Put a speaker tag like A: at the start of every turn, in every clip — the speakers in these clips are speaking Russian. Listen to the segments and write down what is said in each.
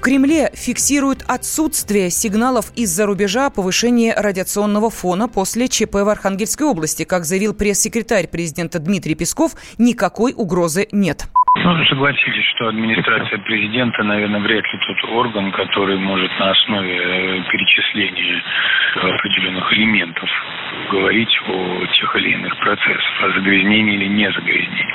A: В Кремле фиксируют отсутствие сигналов из-за рубежа о повышении радиационного фона после ЧП в Архангельской области. Как заявил пресс-секретарь президента Дмитрий Песков, никакой угрозы нет.
B: Ну, согласитесь, что администрация президента, наверное, вряд ли тот орган, который может на основе э, перечисления определенных элементов говорить о тех или иных процессах, о загрязнении или не загрязнении.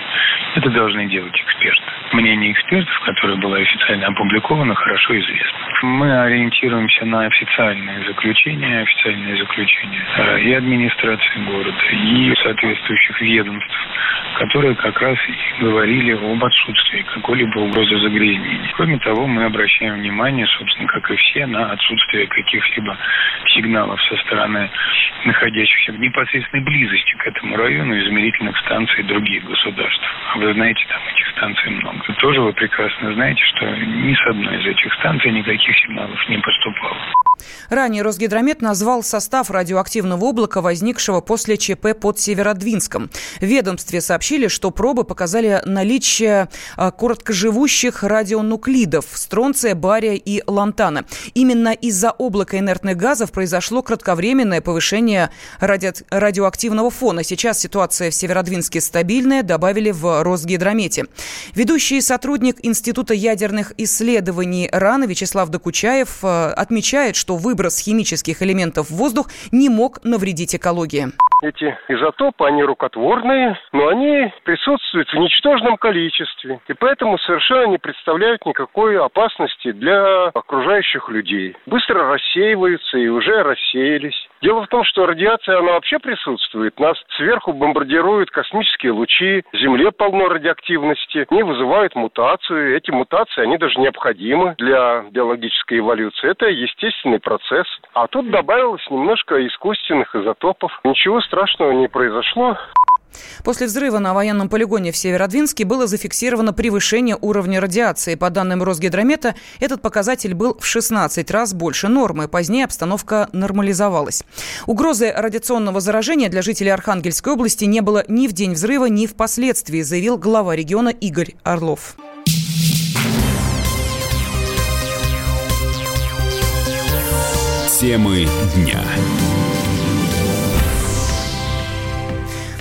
B: Это должны делать эксперты. Мнение экспертов, которое было официально опубликовано, хорошо известно. Мы ориентируемся на официальные заключения, официальные заключения э, и администрации города, и соответствующих ведомств, которые как раз и говорили об отсутствии какой-либо угрозы загрязнения. Кроме того, мы обращаем внимание, собственно, как и все, на отсутствие каких-либо сигналов со стороны находящихся в непосредственной близости к этому району измерительных станций других государств. А вы знаете, там этих станций много. Тоже вы прекрасно знаете, что ни с одной из этих станций никаких сигналов не поступало.
A: Ранее Росгидромет назвал состав радиоактивного облака, возникшего после ЧП под Северодвинском. В ведомстве сообщили, что пробы показали наличие а, короткоживущих радионуклидов – стронция, бария и лантана. Именно из-за облака инертных газов произошло кратковременное повышение ради... радиоактивного фона. Сейчас ситуация в Северодвинске стабильная, добавили в Росгидромете. Ведущий сотрудник Института ядерных исследований РАН Вячеслав Докучаев а, отмечает, что выброс химических элементов в воздух не мог навредить экологии.
C: Эти изотопы, они рукотворные, но они присутствуют в ничтожном количестве. И поэтому совершенно не представляют никакой опасности для окружающих людей. Быстро рассеиваются и уже рассеялись. Дело в том, что радиация, она вообще присутствует. Нас сверху бомбардируют космические лучи, Земле полно радиоактивности, они вызывают мутацию. Эти мутации, они даже необходимы для биологической эволюции. Это естественный процесс. А тут добавилось немножко искусственных изотопов. Ничего страшного не произошло.
A: После взрыва на военном полигоне в Северодвинске было зафиксировано превышение уровня радиации. По данным Росгидромета, этот показатель был в 16 раз больше нормы. Позднее обстановка нормализовалась. Угрозы радиационного заражения для жителей Архангельской области не было ни в день взрыва, ни впоследствии, заявил глава региона Игорь Орлов.
D: Темы дня.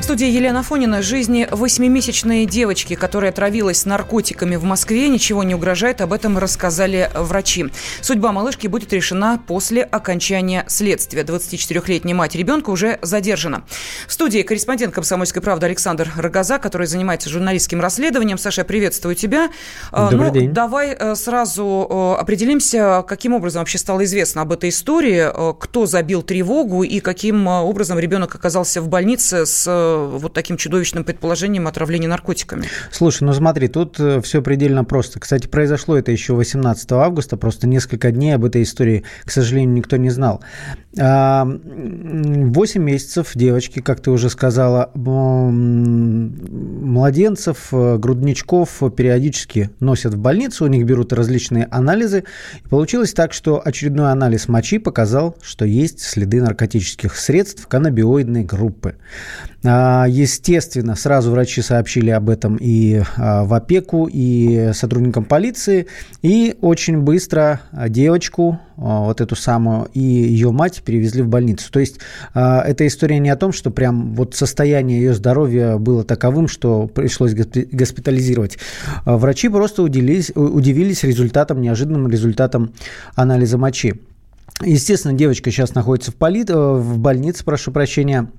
A: В студии Елена Фонина. Жизни восьмимесячной девочки, которая отравилась наркотиками в Москве, ничего не угрожает. Об этом рассказали врачи. Судьба малышки будет решена после окончания следствия. 24-летняя мать ребенка уже задержана. В студии корреспондент «Комсомольской правды» Александр Рогоза, который занимается журналистским расследованием. Саша, приветствую тебя.
E: А, Добрый ну, день.
A: Давай э, сразу э, определимся, каким образом вообще стало известно об этой истории, э, кто забил тревогу и каким образом ребенок оказался в больнице с вот таким чудовищным предположением отравления наркотиками.
E: Слушай, ну смотри, тут э, все предельно просто. Кстати, произошло это еще 18 августа, просто несколько дней об этой истории, к сожалению, никто не знал. 8 а, месяцев девочки, как ты уже сказала, младенцев, э, грудничков периодически носят в больницу, у них берут различные анализы. И получилось так, что очередной анализ мочи показал, что есть следы наркотических средств каннабиоидной группы. А, естественно, сразу врачи сообщили об этом и а, в опеку, и сотрудникам полиции. И очень быстро девочку, а, вот эту самую, и ее мать перевезли в больницу. То есть эта история не о том, что прям вот состояние ее здоровья было таковым, что пришлось госпитализировать. Врачи просто удивились, удивились результатом, неожиданным результатом анализа мочи. Естественно, девочка сейчас находится в, поли... в больнице, прошу прощения,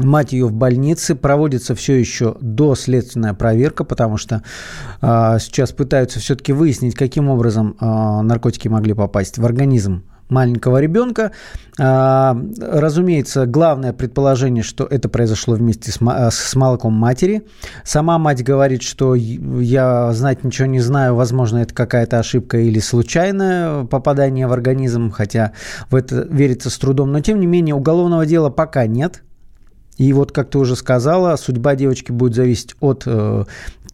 E: Мать ее в больнице. Проводится все еще доследственная проверка, потому что э, сейчас пытаются все-таки выяснить, каким образом э, наркотики могли попасть в организм маленького ребенка. А, разумеется, главное предположение, что это произошло вместе с, с молоком матери. Сама мать говорит, что я знать ничего не знаю, возможно, это какая-то ошибка или случайное попадание в организм, хотя в это верится с трудом. Но, тем не менее, уголовного дела пока нет. И вот, как ты уже сказала, судьба девочки будет зависеть от э,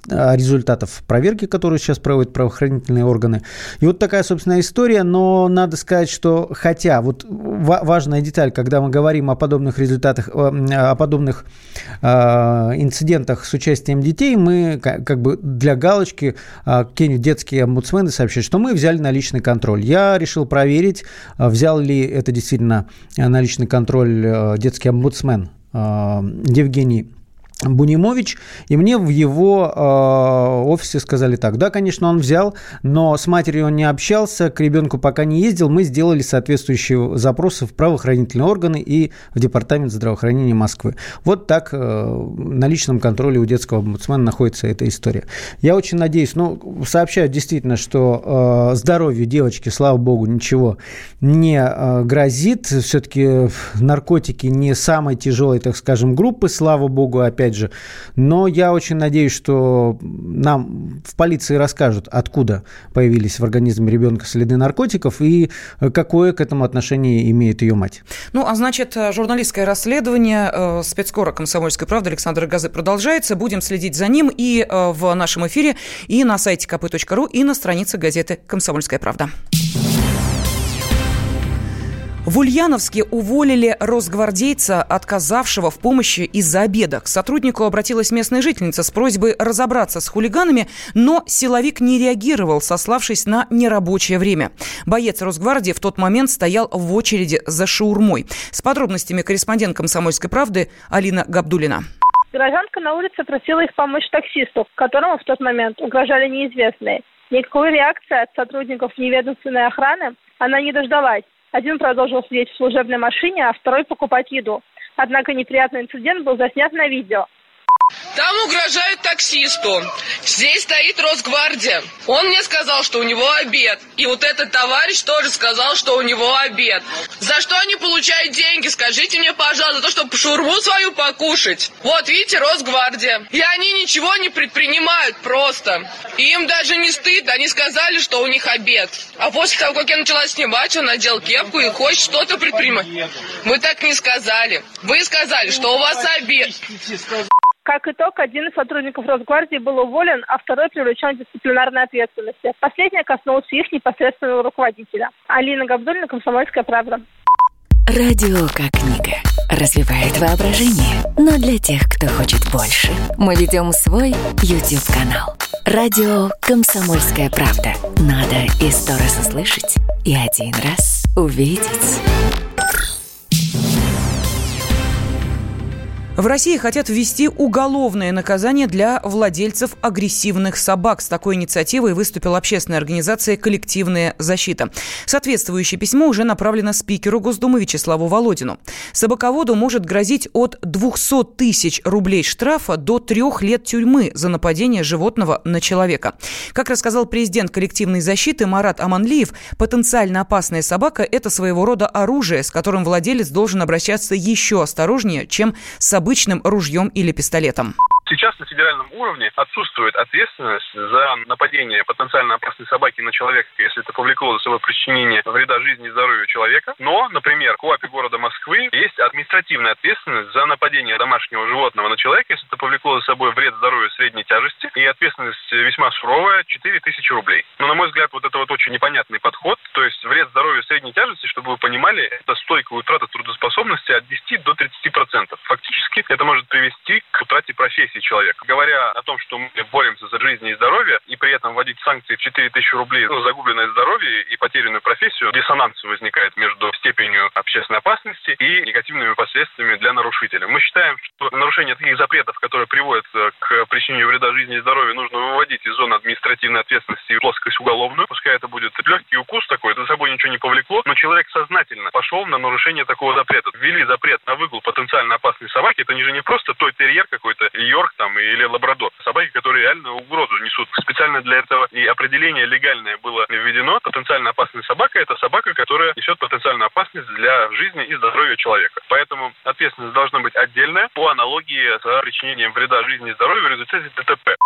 E: результатов проверки, которую сейчас проводят правоохранительные органы. И вот такая, собственно, история, но надо сказать, что хотя вот важная деталь, когда мы говорим о подобных результатах, о подобных инцидентах с участием детей, мы как бы для галочки какие-нибудь детские омбудсмены сообщают, что мы взяли на личный контроль. Я решил проверить, взял ли это действительно на личный контроль детский омбудсмен Евгений Бунимович, и мне в его э, офисе сказали так, да, конечно, он взял, но с матерью он не общался, к ребенку пока не ездил, мы сделали соответствующие запросы в правоохранительные органы и в Департамент здравоохранения Москвы. Вот так э, на личном контроле у детского омбудсмена находится эта история. Я очень надеюсь, ну, сообщают действительно, что э, здоровью девочки, слава богу, ничего не э, грозит, все-таки наркотики не самой тяжелой, так скажем, группы, слава богу, опять опять же. Но я очень надеюсь, что нам в полиции расскажут, откуда появились в организме ребенка следы наркотиков и какое к этому отношение имеет ее мать.
A: Ну, а значит, журналистское расследование э, спецкора «Комсомольской правды» Александра Газы продолжается. Будем следить за ним и э, в нашем эфире, и на сайте kp.ru, и на странице газеты «Комсомольская правда». В Ульяновске уволили росгвардейца, отказавшего в помощи из-за обеда. К сотруднику обратилась местная жительница с просьбой разобраться с хулиганами, но силовик не реагировал, сославшись на нерабочее время. Боец Росгвардии в тот момент стоял в очереди за шаурмой. С подробностями корреспондент «Комсомольской правды» Алина Габдулина.
D: Гражданка на улице просила их помочь таксисту, которому в тот момент угрожали неизвестные. Никакой реакции от сотрудников неведомственной охраны она не дождалась. Один продолжил сидеть в служебной машине, а второй покупать еду. Однако неприятный инцидент был заснят на видео.
F: Там угрожают таксисту. Здесь стоит Росгвардия. Он мне сказал, что у него обед. И вот этот товарищ тоже сказал, что у него обед. За что они получают деньги? Скажите мне, пожалуйста, за то, чтобы шурму свою покушать. Вот, видите, Росгвардия. И они ничего не предпринимают просто. И им даже не стыдно. Они сказали, что у них обед. А после того, как я начала снимать, он надел кепку и хочет что-то предпринимать. Мы так не сказали. Вы сказали, что у вас обед.
D: Как итог, один из сотрудников Росгвардии был уволен, а второй привлечен к дисциплинарной ответственности. Последняя коснулась их непосредственного руководителя. Алина Габдулина, Комсомольская правда.
G: Радио как книга. Развивает воображение. Но для тех, кто хочет больше, мы ведем свой YouTube-канал. Радио «Комсомольская правда». Надо и сто раз услышать, и один раз увидеть.
A: В России хотят ввести уголовное наказание для владельцев агрессивных собак. С такой инициативой выступила общественная организация «Коллективная защита». Соответствующее письмо уже направлено спикеру Госдумы Вячеславу Володину. Собаководу может грозить от 200 тысяч рублей штрафа до трех лет тюрьмы за нападение животного на человека. Как рассказал президент коллективной защиты Марат Аманлиев, потенциально опасная собака – это своего рода оружие, с которым владелец должен обращаться еще осторожнее, чем с обычным ружьем или пистолетом.
H: Сейчас федеральном уровне отсутствует ответственность за нападение потенциально опасной собаки на человека, если это повлекло за собой причинение вреда жизни и здоровью человека. Но, например, в КОАПе города Москвы есть административная ответственность за нападение домашнего животного на человека, если это повлекло за собой вред здоровью средней тяжести. И ответственность весьма суровая – 4 тысячи рублей. Но, на мой взгляд, вот это вот очень непонятный подход. То есть вред здоровью средней тяжести, чтобы вы понимали, это стойкая утрата трудоспособности от 10 до 30 процентов. Фактически это может привести к утрате профессии человека. Говоря о том, что мы боремся за жизнь и здоровье, и при этом вводить санкции в 4 тысячи рублей за загубленное здоровье и потерянную профессию, диссонанс возникает между степенью общественной опасности и негативными последствиями для нарушителя. Мы считаем, что нарушение таких запретов, которые приводят к причинению вреда жизни и здоровью, нужно выводить из зоны административной ответственности в плоскость уголовную. Пускай это будет легкий укус такой, за собой ничего не повлекло, но человек сознательно пошел на нарушение такого запрета. Ввели запрет на выгул потенциально опасной собаки. Это же не просто той терьер какой-то, Йорк там или лабрадор. Собаки, которые реально угрозу несут. Специально для этого и определение легальное было введено. Потенциально опасная собака – это собака, которая несет потенциальную опасность для жизни и здоровья человека. Поэтому ответственность должна быть отдельная по аналогии с причинением вреда жизни и здоровью в результате ДТП.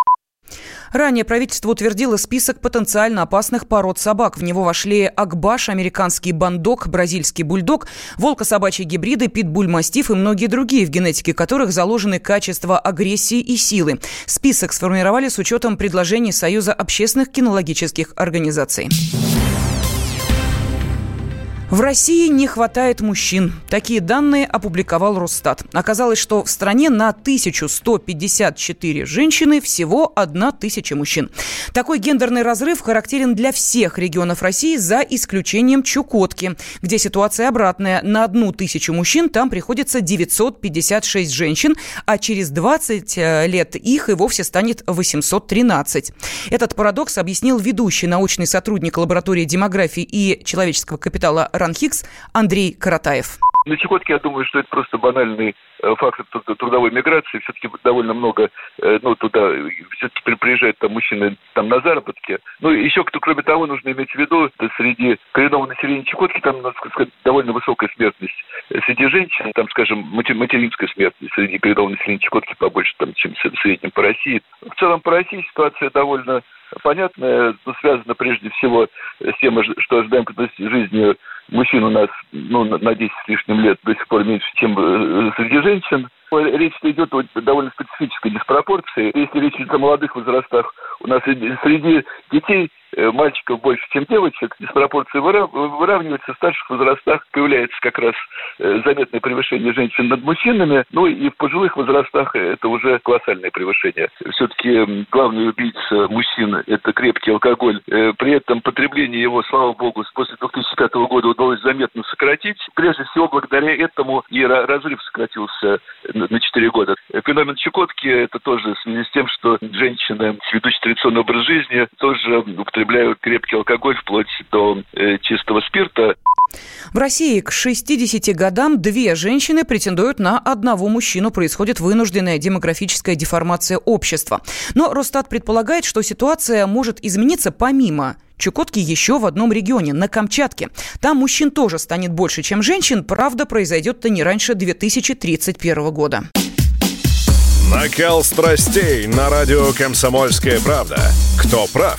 A: Ранее правительство утвердило список потенциально опасных пород собак. В него вошли акбаш, американский бандок, бразильский бульдог, волкособачьи гибриды, питбуль-мастиф и многие другие, в генетике которых заложены качества агрессии и силы. Список сформировали с учетом предложений Союза общественных кинологических организаций. В России не хватает мужчин. Такие данные опубликовал Росстат. Оказалось, что в стране на 1154 женщины всего 1000 мужчин. Такой гендерный разрыв характерен для всех регионов России за исключением Чукотки, где ситуация обратная. На одну тысячу мужчин там приходится 956 женщин, а через 20 э, лет их и вовсе станет 813. Этот парадокс объяснил ведущий научный сотрудник лаборатории демографии и человеческого капитала РАНХИКС Андрей Каратаев.
I: На Чукотке, я думаю, что это просто банальный э, фактор трудовой миграции. Все-таки довольно много, э, ну, туда все-таки приезжают там мужчины там на заработки. Ну, еще, кто, кроме того, нужно иметь в виду, среди коренного населения Чукотки там, надо сказать, довольно высокая смертность. Среди женщин, там, скажем, материнская смертность среди коренного населения Чукотки побольше, там, чем в среднем по России. В целом по России ситуация довольно понятная, связана прежде всего с тем, что ожидаем жизни мужчин у нас ну, на 10 с лишним лет до сих пор меньше, чем э, среди женщин. Речь идет о довольно специфической диспропорции. Если речь идет о молодых возрастах, у нас среди детей Э, мальчиков больше, чем девочек, диспропорции выравниваются, в старших возрастах появляется как раз э, заметное превышение женщин над мужчинами, ну и в пожилых возрастах это уже колоссальное превышение. Все-таки главный убийца мужчин – это крепкий алкоголь. Э, при этом потребление его, слава богу, после 2005 года удалось заметно сократить. Прежде всего, благодаря этому и разрыв сократился на 4 года. Феномен Чукотки – это тоже с тем, что женщины, ведущие традиционный образ жизни, тоже употребляют употребляют крепкий алкоголь вплоть до э, чистого спирта.
A: В России к 60 годам две женщины претендуют на одного мужчину. Происходит вынужденная демографическая деформация общества. Но Росстат предполагает, что ситуация может измениться помимо Чукотки еще в одном регионе, на Камчатке. Там мужчин тоже станет больше, чем женщин. Правда, произойдет это не раньше 2031 года.
J: Накал страстей на радио «Комсомольская правда». Кто прав?